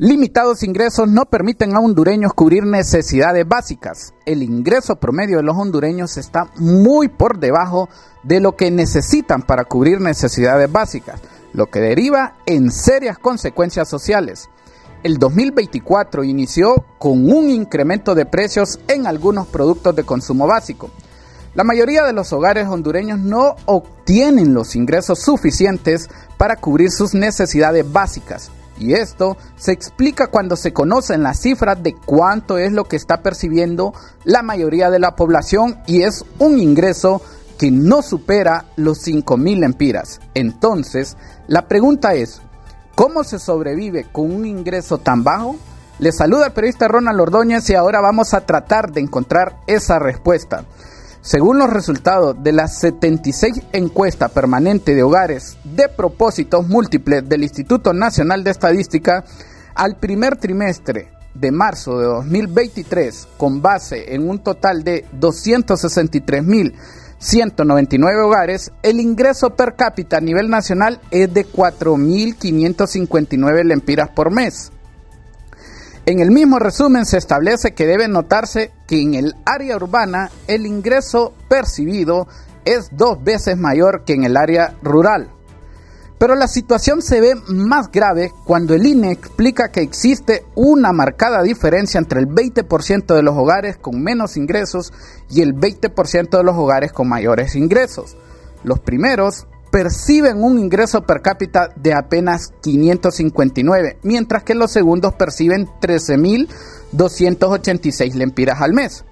Limitados ingresos no permiten a hondureños cubrir necesidades básicas. El ingreso promedio de los hondureños está muy por debajo de lo que necesitan para cubrir necesidades básicas, lo que deriva en serias consecuencias sociales. El 2024 inició con un incremento de precios en algunos productos de consumo básico. La mayoría de los hogares hondureños no obtienen los ingresos suficientes para cubrir sus necesidades básicas y esto se explica cuando se conocen las cifras de cuánto es lo que está percibiendo la mayoría de la población y es un ingreso que no supera los 5 mil empiras. Entonces, la pregunta es, ¿cómo se sobrevive con un ingreso tan bajo? Le saluda el periodista Ronald Ordóñez y ahora vamos a tratar de encontrar esa respuesta. Según los resultados de la 76 encuesta permanente de hogares de propósitos múltiples del Instituto Nacional de Estadística, al primer trimestre de marzo de 2023, con base en un total de 263.199 hogares, el ingreso per cápita a nivel nacional es de 4.559 lempiras por mes. En el mismo resumen se establece que debe notarse que en el área urbana el ingreso percibido es dos veces mayor que en el área rural. Pero la situación se ve más grave cuando el INE explica que existe una marcada diferencia entre el 20% de los hogares con menos ingresos y el 20% de los hogares con mayores ingresos. Los primeros perciben un ingreso per cápita de apenas 559, mientras que los segundos perciben 13.286 lempiras al mes.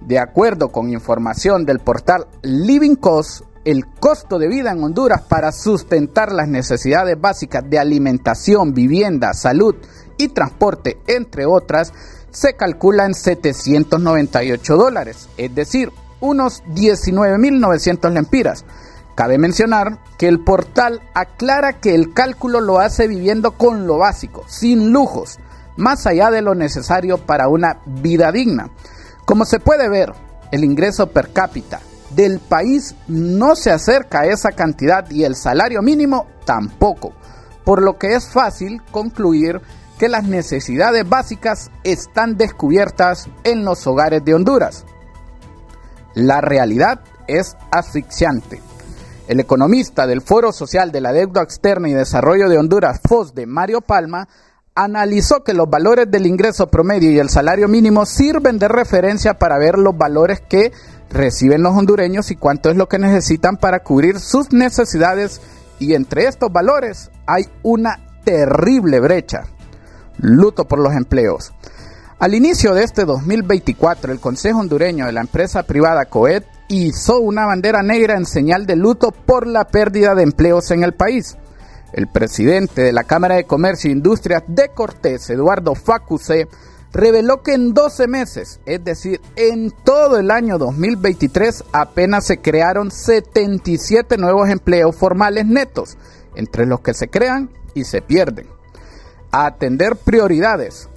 De acuerdo con información del portal Living Cost, el costo de vida en Honduras para sustentar las necesidades básicas de alimentación, vivienda, salud y transporte, entre otras, se calcula en 798 dólares, es decir, unos 19.900 lempiras Cabe mencionar que el portal aclara que el cálculo lo hace viviendo con lo básico, sin lujos, más allá de lo necesario para una vida digna. Como se puede ver, el ingreso per cápita del país no se acerca a esa cantidad y el salario mínimo tampoco, por lo que es fácil concluir que las necesidades básicas están descubiertas en los hogares de Honduras. La realidad es asfixiante. El economista del Foro Social de la Deuda Externa y Desarrollo de Honduras, FOSDE, Mario Palma, analizó que los valores del ingreso promedio y el salario mínimo sirven de referencia para ver los valores que reciben los hondureños y cuánto es lo que necesitan para cubrir sus necesidades y entre estos valores hay una terrible brecha. Luto por los empleos. Al inicio de este 2024, el Consejo Hondureño de la empresa privada COED hizo una bandera negra en señal de luto por la pérdida de empleos en el país. El presidente de la Cámara de Comercio e Industrias de Cortés, Eduardo Facuse, reveló que en 12 meses, es decir, en todo el año 2023, apenas se crearon 77 nuevos empleos formales netos, entre los que se crean y se pierden. Atender prioridades.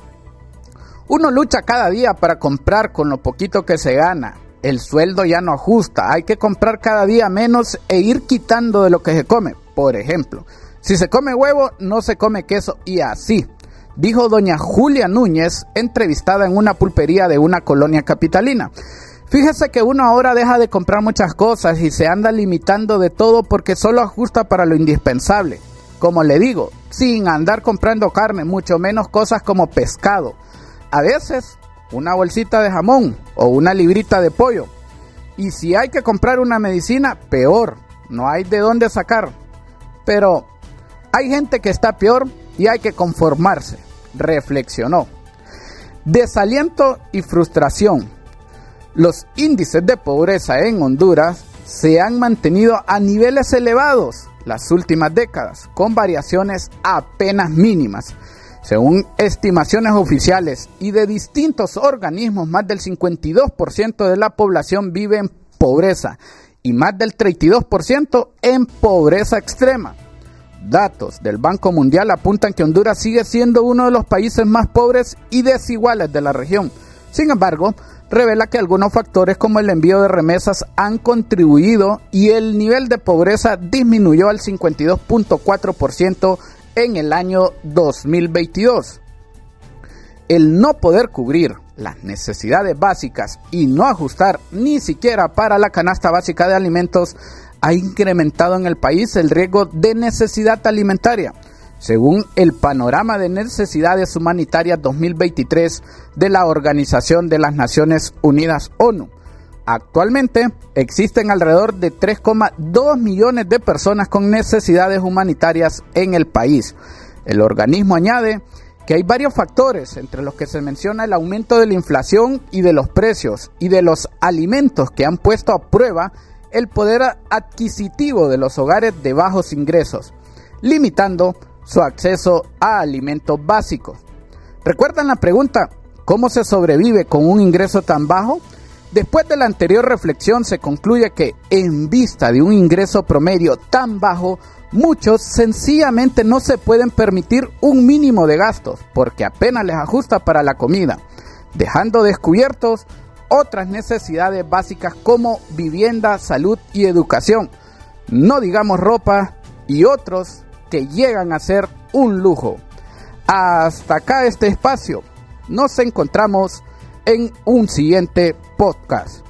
Uno lucha cada día para comprar con lo poquito que se gana, el sueldo ya no ajusta, hay que comprar cada día menos e ir quitando de lo que se come. Por ejemplo, si se come huevo, no se come queso y así, dijo doña Julia Núñez, entrevistada en una pulpería de una colonia capitalina. Fíjese que uno ahora deja de comprar muchas cosas y se anda limitando de todo porque solo ajusta para lo indispensable. Como le digo, sin andar comprando carne, mucho menos cosas como pescado. A veces una bolsita de jamón o una librita de pollo. Y si hay que comprar una medicina, peor, no hay de dónde sacar. Pero hay gente que está peor y hay que conformarse, reflexionó. Desaliento y frustración. Los índices de pobreza en Honduras se han mantenido a niveles elevados las últimas décadas, con variaciones apenas mínimas. Según estimaciones oficiales y de distintos organismos, más del 52% de la población vive en pobreza y más del 32% en pobreza extrema. Datos del Banco Mundial apuntan que Honduras sigue siendo uno de los países más pobres y desiguales de la región. Sin embargo, revela que algunos factores como el envío de remesas han contribuido y el nivel de pobreza disminuyó al 52.4% en el año 2022. El no poder cubrir las necesidades básicas y no ajustar ni siquiera para la canasta básica de alimentos ha incrementado en el país el riesgo de necesidad alimentaria según el Panorama de Necesidades Humanitarias 2023 de la Organización de las Naciones Unidas ONU. Actualmente existen alrededor de 3,2 millones de personas con necesidades humanitarias en el país. El organismo añade que hay varios factores, entre los que se menciona el aumento de la inflación y de los precios y de los alimentos que han puesto a prueba el poder adquisitivo de los hogares de bajos ingresos, limitando su acceso a alimentos básicos. ¿Recuerdan la pregunta, ¿cómo se sobrevive con un ingreso tan bajo? Después de la anterior reflexión se concluye que en vista de un ingreso promedio tan bajo, muchos sencillamente no se pueden permitir un mínimo de gastos porque apenas les ajusta para la comida, dejando descubiertos otras necesidades básicas como vivienda, salud y educación, no digamos ropa y otros que llegan a ser un lujo. Hasta acá este espacio. Nos encontramos en un siguiente podcast.